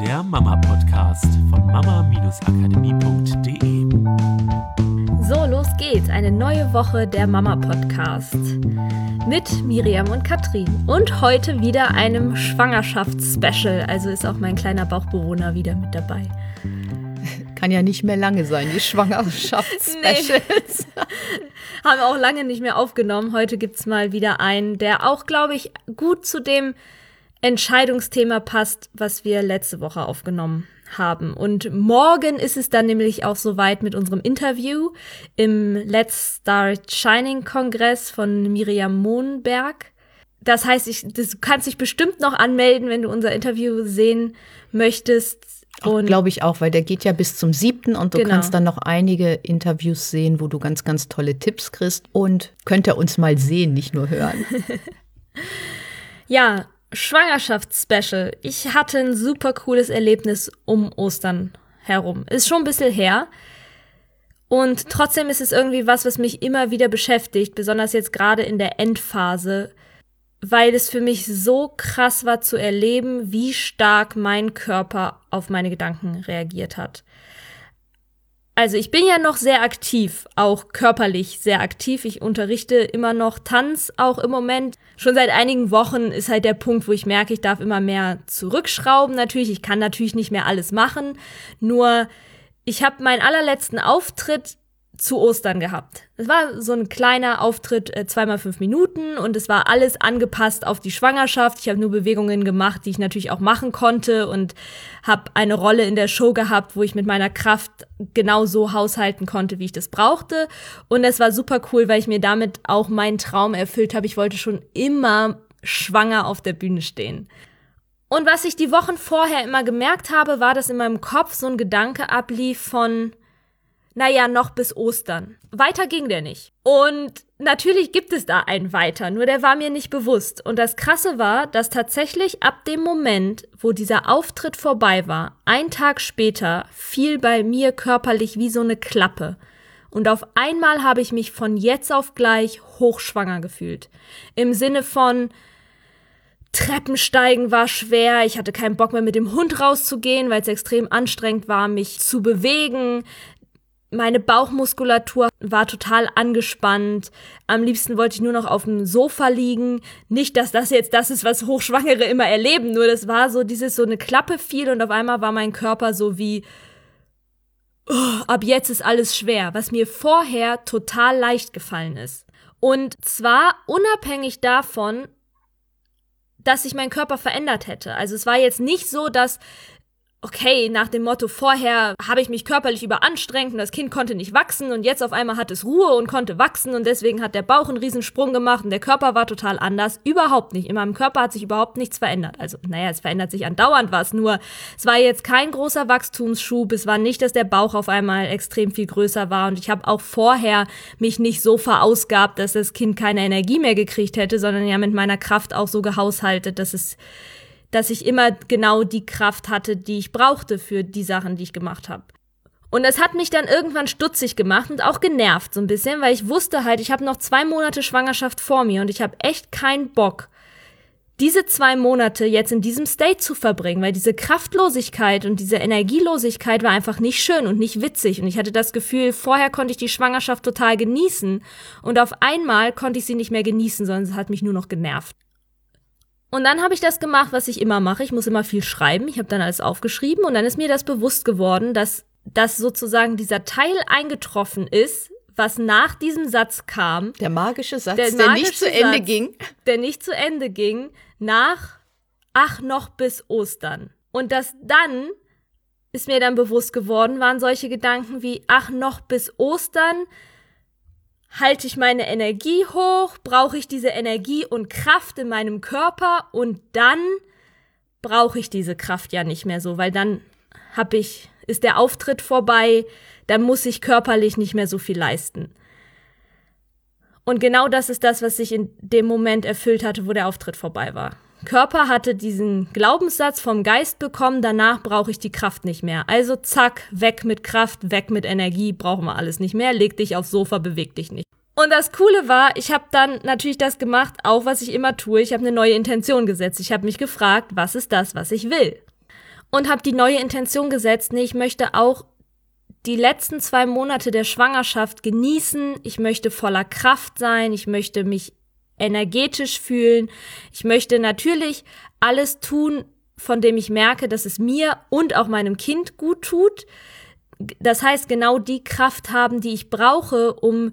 der Mama-Podcast von mama-akademie.de. So, los geht's. Eine neue Woche der Mama-Podcast mit Miriam und Katrin. Und heute wieder einem Schwangerschaftsspecial. Also ist auch mein kleiner Bauchbewohner wieder mit dabei. Kann ja nicht mehr lange sein, die Schwangerschaftsspecials. Nee. Haben wir auch lange nicht mehr aufgenommen. Heute gibt's mal wieder einen, der auch, glaube ich, gut zu dem Entscheidungsthema passt, was wir letzte Woche aufgenommen haben. Und morgen ist es dann nämlich auch soweit mit unserem Interview im Let's Start Shining Kongress von Miriam Mohnberg. Das heißt, ich, das, du kannst dich bestimmt noch anmelden, wenn du unser Interview sehen möchtest. Glaube ich auch, weil der geht ja bis zum siebten und du Genau. kannst dann noch einige Interviews sehen, wo du ganz, ganz tolle Tipps kriegst. Und könnt ihr uns mal sehen, nicht nur hören. Ja, Schwangerschaftsspecial. Ich hatte ein super cooles Erlebnis um Ostern herum. Ist schon ein bisschen her. Und trotzdem ist es irgendwie was, was mich immer wieder beschäftigt, besonders jetzt gerade in der Endphase, weil es für mich so krass war zu erleben, wie stark mein Körper auf meine Gedanken reagiert hat. Also ich bin ja noch sehr aktiv, auch körperlich sehr aktiv. Ich unterrichte immer noch Tanz, auch im Moment. Schon seit einigen Wochen ist halt der Punkt, wo ich merke, ich darf immer mehr zurückschrauben natürlich. Ich kann natürlich nicht mehr alles machen. Nur ich habe meinen allerletzten Auftritt zu Ostern gehabt. Es war so ein kleiner Auftritt, äh, zweimal fünf Minuten und es war alles angepasst auf die Schwangerschaft. Ich habe nur Bewegungen gemacht, die ich natürlich auch machen konnte und habe eine Rolle in der Show gehabt, wo ich mit meiner Kraft genau so haushalten konnte, wie ich das brauchte. Und es war super cool, weil ich mir damit auch meinen Traum erfüllt habe. Ich wollte schon immer schwanger auf der Bühne stehen. Und was ich die Wochen vorher immer gemerkt habe, war, dass in meinem Kopf so ein Gedanke ablief von, naja, noch bis Ostern. Weiter ging der nicht. Und natürlich gibt es da einen weiter, nur der war mir nicht bewusst. Und das Krasse war, dass tatsächlich ab dem Moment, wo dieser Auftritt vorbei war, ein Tag später fiel bei mir körperlich wie so eine Klappe. Und auf einmal habe ich mich von jetzt auf gleich hochschwanger gefühlt. Im Sinne von, Treppensteigen war schwer, ich hatte keinen Bock mehr mit dem Hund rauszugehen, weil es extrem anstrengend war, mich zu bewegen. Meine Bauchmuskulatur war total angespannt. Am liebsten wollte ich nur noch auf dem Sofa liegen. Nicht, dass das jetzt das ist, was Hochschwangere immer erleben, nur das war so dieses so eine Klappe fiel und auf einmal war mein Körper so wie oh, ab jetzt ist alles schwer, was mir vorher total leicht gefallen ist. Und zwar unabhängig davon, dass sich mein Körper verändert hätte. Also es war jetzt nicht so, dass okay, nach dem Motto, vorher habe ich mich körperlich überanstrengt und das Kind konnte nicht wachsen und jetzt auf einmal hat es Ruhe und konnte wachsen und deswegen hat der Bauch einen Riesensprung gemacht und der Körper war total anders. Überhaupt nicht. In meinem Körper hat sich überhaupt nichts verändert. Also, naja, es verändert sich andauernd was, nur es war jetzt kein großer Wachstumsschub. Es war nicht, dass der Bauch auf einmal extrem viel größer war und ich habe auch vorher mich nicht so verausgabt, dass das Kind keine Energie mehr gekriegt hätte, sondern ja mit meiner Kraft auch so gehaushaltet, dass es dass ich immer genau die Kraft hatte, die ich brauchte für die Sachen, die ich gemacht habe. Und das hat mich dann irgendwann stutzig gemacht und auch genervt so ein bisschen, weil ich wusste halt, ich habe noch zwei Monate Schwangerschaft vor mir und ich habe echt keinen Bock, diese zwei Monate jetzt in diesem State zu verbringen, weil diese Kraftlosigkeit und diese Energielosigkeit war einfach nicht schön und nicht witzig. Und ich hatte das Gefühl, vorher konnte ich die Schwangerschaft total genießen und auf einmal konnte ich sie nicht mehr genießen, sondern es hat mich nur noch genervt. Und dann habe ich das gemacht, was ich immer mache. Ich muss immer viel schreiben. Ich habe dann alles aufgeschrieben und dann ist mir das bewusst geworden, dass, dass sozusagen dieser Teil eingetroffen ist, was nach diesem Satz kam, Der magische Satz, Der der, magische nicht zu Ende Satz. ging. der nicht zu Ende ging, nach ach noch bis Ostern. Und das dann ist mir dann bewusst geworden, waren solche Gedanken wie ach noch bis Ostern, halte ich meine Energie hoch, brauche ich diese Energie und Kraft in meinem Körper und dann brauche ich diese Kraft ja nicht mehr so, weil dann habe ich ist der Auftritt vorbei, dann muss ich körperlich nicht mehr so viel leisten. Und genau das ist das, was sich in dem Moment erfüllt hatte, wo der Auftritt vorbei war. Körper hatte diesen Glaubenssatz vom Geist bekommen, danach brauche ich die Kraft nicht mehr. Also zack, weg mit Kraft, weg mit Energie, brauchen wir alles nicht mehr, leg dich aufs Sofa, beweg dich nicht. Und das Coole war, ich habe dann natürlich das gemacht, auch was ich immer tue, ich habe eine neue Intention gesetzt. Ich habe mich gefragt, was ist das, was ich will? und habe die neue Intention gesetzt, nee, ich möchte auch die letzten zwei Monate der Schwangerschaft genießen. Ich möchte voller Kraft sein. Ich möchte mich energetisch fühlen. Ich möchte natürlich alles tun, von dem ich merke, dass es mir und auch meinem Kind gut tut. Das heißt, genau die Kraft haben, die ich brauche, um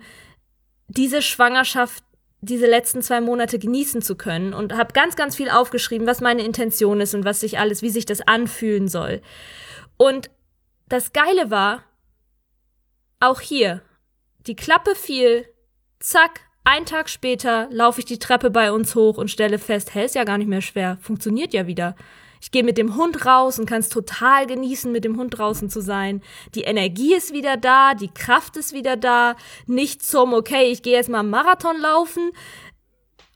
diese Schwangerschaft, diese letzten zwei Monate genießen zu können. Und habe ganz, ganz viel aufgeschrieben, was meine Intention ist und was sich alles, wie sich das anfühlen soll. Und das Geile war, auch hier, die Klappe fiel, zack, ein Tag später laufe ich die Treppe bei uns hoch und stelle fest, hä, ist ja gar nicht mehr schwer, funktioniert ja wieder. Ich gehe mit dem Hund raus und kann es total genießen, mit dem Hund draußen zu sein. Die Energie ist wieder da, die Kraft ist wieder da. Nicht zum, okay, ich gehe jetzt mal Marathon laufen,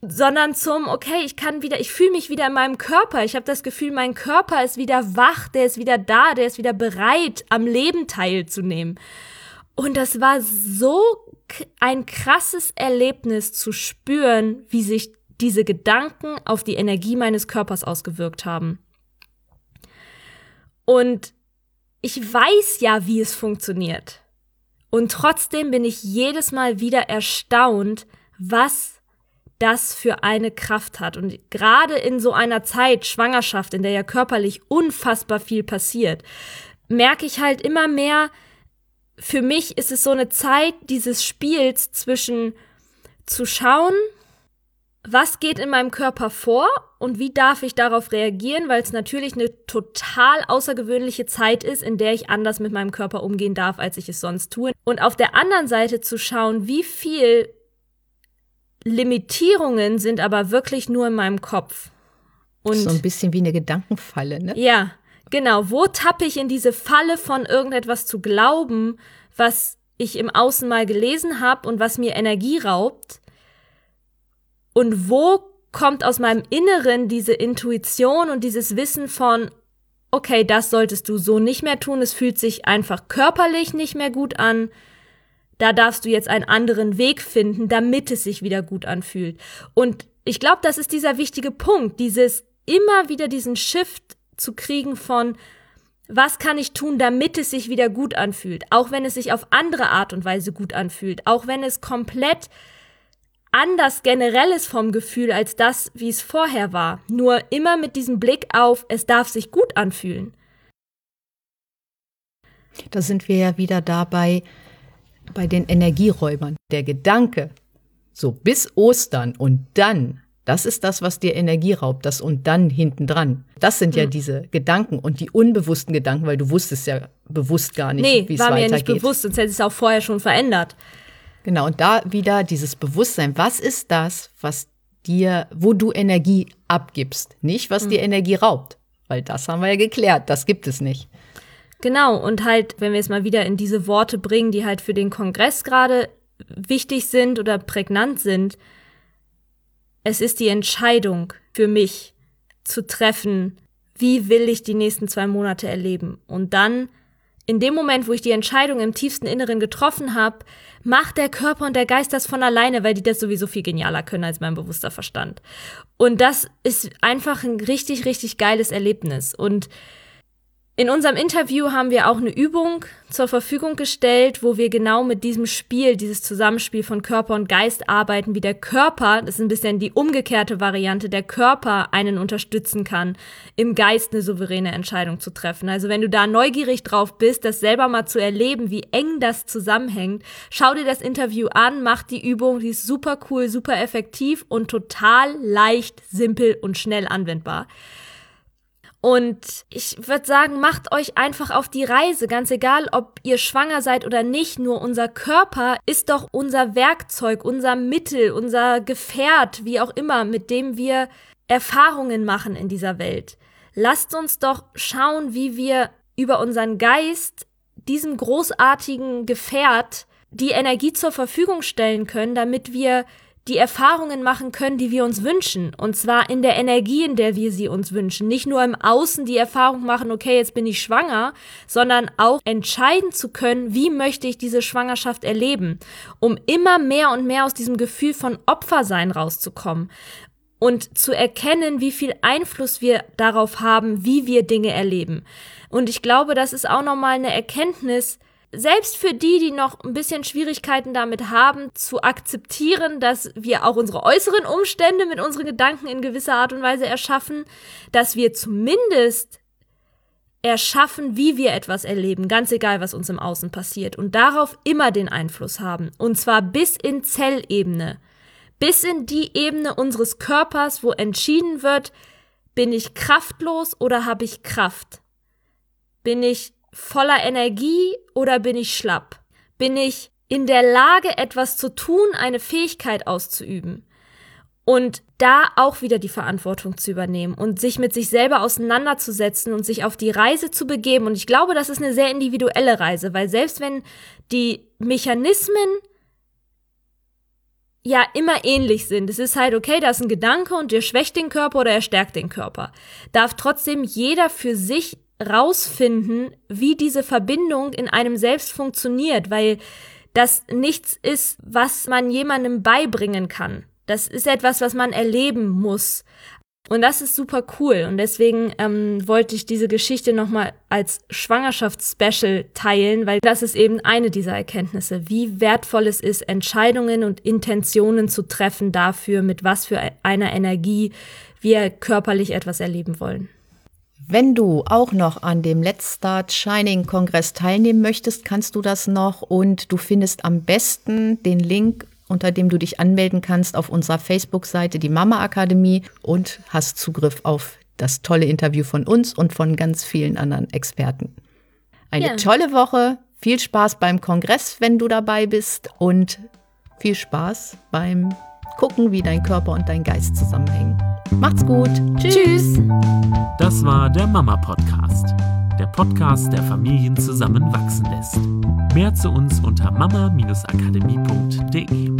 sondern zum, okay, ich kann wieder, ich fühle mich wieder in meinem Körper. Ich habe das Gefühl, mein Körper ist wieder wach, der ist wieder da, der ist wieder bereit, am Leben teilzunehmen. Und das war so ein krasses Erlebnis zu spüren, wie sich diese Gedanken auf die Energie meines Körpers ausgewirkt haben. Und ich weiß ja, wie es funktioniert. Und trotzdem bin ich jedes Mal wieder erstaunt, was das für eine Kraft hat. Und gerade in so einer Zeit, Schwangerschaft, in der ja körperlich unfassbar viel passiert, merke ich halt immer mehr, für mich ist es so eine Zeit dieses Spiels zwischen zu schauen, was geht in meinem Körper vor und wie darf ich darauf reagieren, weil es natürlich eine total außergewöhnliche Zeit ist, in der ich anders mit meinem Körper umgehen darf, als ich es sonst tue. Und auf der anderen Seite zu schauen, wie viel Limitierungen sind aber wirklich nur in meinem Kopf. Und so ein bisschen wie eine Gedankenfalle, ne? Ja, genau. Wo tappe ich in diese Falle von irgendetwas zu glauben, was ich im Außen mal gelesen habe und was mir Energie raubt? Und wo kommt aus meinem Inneren diese Intuition und dieses Wissen von, okay, das solltest du so nicht mehr tun, es fühlt sich einfach körperlich nicht mehr gut an, da darfst du jetzt einen anderen Weg finden, damit es sich wieder gut anfühlt. Und ich glaube, das ist dieser wichtige Punkt, dieses immer wieder diesen Shift zu kriegen von, was kann ich tun, damit es sich wieder gut anfühlt, auch wenn es sich auf andere Art und Weise gut anfühlt, auch wenn es komplett anders generell ist vom Gefühl als das, wie es vorher war. Nur immer mit diesem Blick auf, es darf sich gut anfühlen. Da sind wir ja wieder dabei bei den Energieräubern. Der Gedanke, so bis Ostern und dann, das ist das, was dir Energie raubt, das und dann hinten dran. Das sind ja hm. diese Gedanken und die unbewussten Gedanken, weil du wusstest ja bewusst gar nicht, nee, wie es weitergeht. Nee, war mir nicht bewusst, sonst hätte es auch vorher schon verändert. Genau, und da wieder dieses Bewusstsein, was ist das, was dir, wo du Energie abgibst, nicht was mhm. dir Energie raubt, weil das haben wir ja geklärt, das gibt es nicht. Genau, und halt, wenn wir es mal wieder in diese Worte bringen, die halt für den Kongress gerade wichtig sind oder prägnant sind, es ist die Entscheidung für mich zu treffen, wie will ich die nächsten zwei Monate erleben. Und dann in dem Moment, wo ich die Entscheidung im tiefsten Inneren getroffen habe, macht der Körper und der Geist das von alleine, weil die das sowieso viel genialer können als mein bewusster Verstand. Und das ist einfach ein richtig, richtig geiles Erlebnis. Und in unserem Interview haben wir auch eine Übung zur Verfügung gestellt, wo wir genau mit diesem Spiel, dieses Zusammenspiel von Körper und Geist arbeiten, wie der Körper, das ist ein bisschen die umgekehrte Variante, der Körper einen unterstützen kann, im Geist eine souveräne Entscheidung zu treffen. Also wenn du da neugierig drauf bist, das selber mal zu erleben, wie eng das zusammenhängt, schau dir das Interview an, mach die Übung, die ist super cool, super effektiv und total leicht, simpel und schnell anwendbar. Und ich würde sagen, macht euch einfach auf die Reise, ganz egal, ob ihr schwanger seid oder nicht. Nur unser Körper ist doch unser Werkzeug, unser Mittel, unser Gefährt, wie auch immer, mit dem wir Erfahrungen machen in dieser Welt. Lasst uns doch schauen, wie wir über unseren Geist diesem großartigen Gefährt die Energie zur Verfügung stellen können, damit wir die Erfahrungen machen können, die wir uns wünschen. Und zwar in der Energie, in der wir sie uns wünschen. Nicht nur im Außen die Erfahrung machen, okay, jetzt bin ich schwanger, sondern auch entscheiden zu können, wie möchte ich diese Schwangerschaft erleben, um immer mehr und mehr aus diesem Gefühl von Opfersein rauszukommen. und zu erkennen, wie viel Einfluss wir darauf haben, wie wir Dinge erleben. Und ich glaube, das ist auch nochmal eine Erkenntnis, selbst für die, die noch ein bisschen Schwierigkeiten damit haben, zu akzeptieren, dass wir auch unsere äußeren Umstände mit unseren Gedanken in gewisser Art und Weise erschaffen, dass wir zumindest erschaffen, wie wir etwas erleben, ganz egal, was uns im Außen passiert, und darauf immer den Einfluss haben, und zwar bis in Zellebene bis in die Ebene unseres Körpers, wo entschieden wird, bin ich kraftlos oder habe ich Kraft? Bin ich voller Energie oder bin ich schlapp? Bin ich in der Lage, etwas zu tun, eine Fähigkeit auszuüben? Und da auch wieder die Verantwortung zu übernehmen und sich mit sich selber auseinanderzusetzen und sich auf die Reise zu begeben. Und ich glaube, das ist eine sehr individuelle Reise, weil selbst wenn die Mechanismen ja immer ähnlich sind. Es ist halt, okay, da ist ein Gedanke und der schwächt den Körper oder er stärkt den Körper. Darf trotzdem jeder für sich rausfinden, wie diese Verbindung in einem selbst funktioniert, weil das nichts ist, was man jemandem beibringen kann. Das ist etwas, was man erleben muss. Und das ist super cool. Und deswegen ähm, wollte ich diese Geschichte nochmal als Schwangerschaftsspecial teilen, weil das ist eben eine dieser Erkenntnisse, wie wertvoll es ist, Entscheidungen und Intentionen zu treffen dafür, mit was für einer Energie wir körperlich etwas erleben wollen. Wenn du auch noch an dem Let's Start Shining Kongress teilnehmen möchtest, kannst du das noch und du findest am besten den Link unter dem du dich anmelden kannst auf unserer Facebook-Seite, die Mama Akademie, und hast Zugriff auf das tolle Interview von uns und von ganz vielen anderen Experten. Eine ja. tolle Woche, viel Spaß beim Kongress, wenn du dabei bist und viel Spaß beim Gucken, wie dein Körper und dein Geist zusammenhängen. Macht's gut. Tschüss. Das war der Mama Podcast der Podcast, der Familien zusammenwachsen lässt. Mehr zu uns unter mama-akademie.de.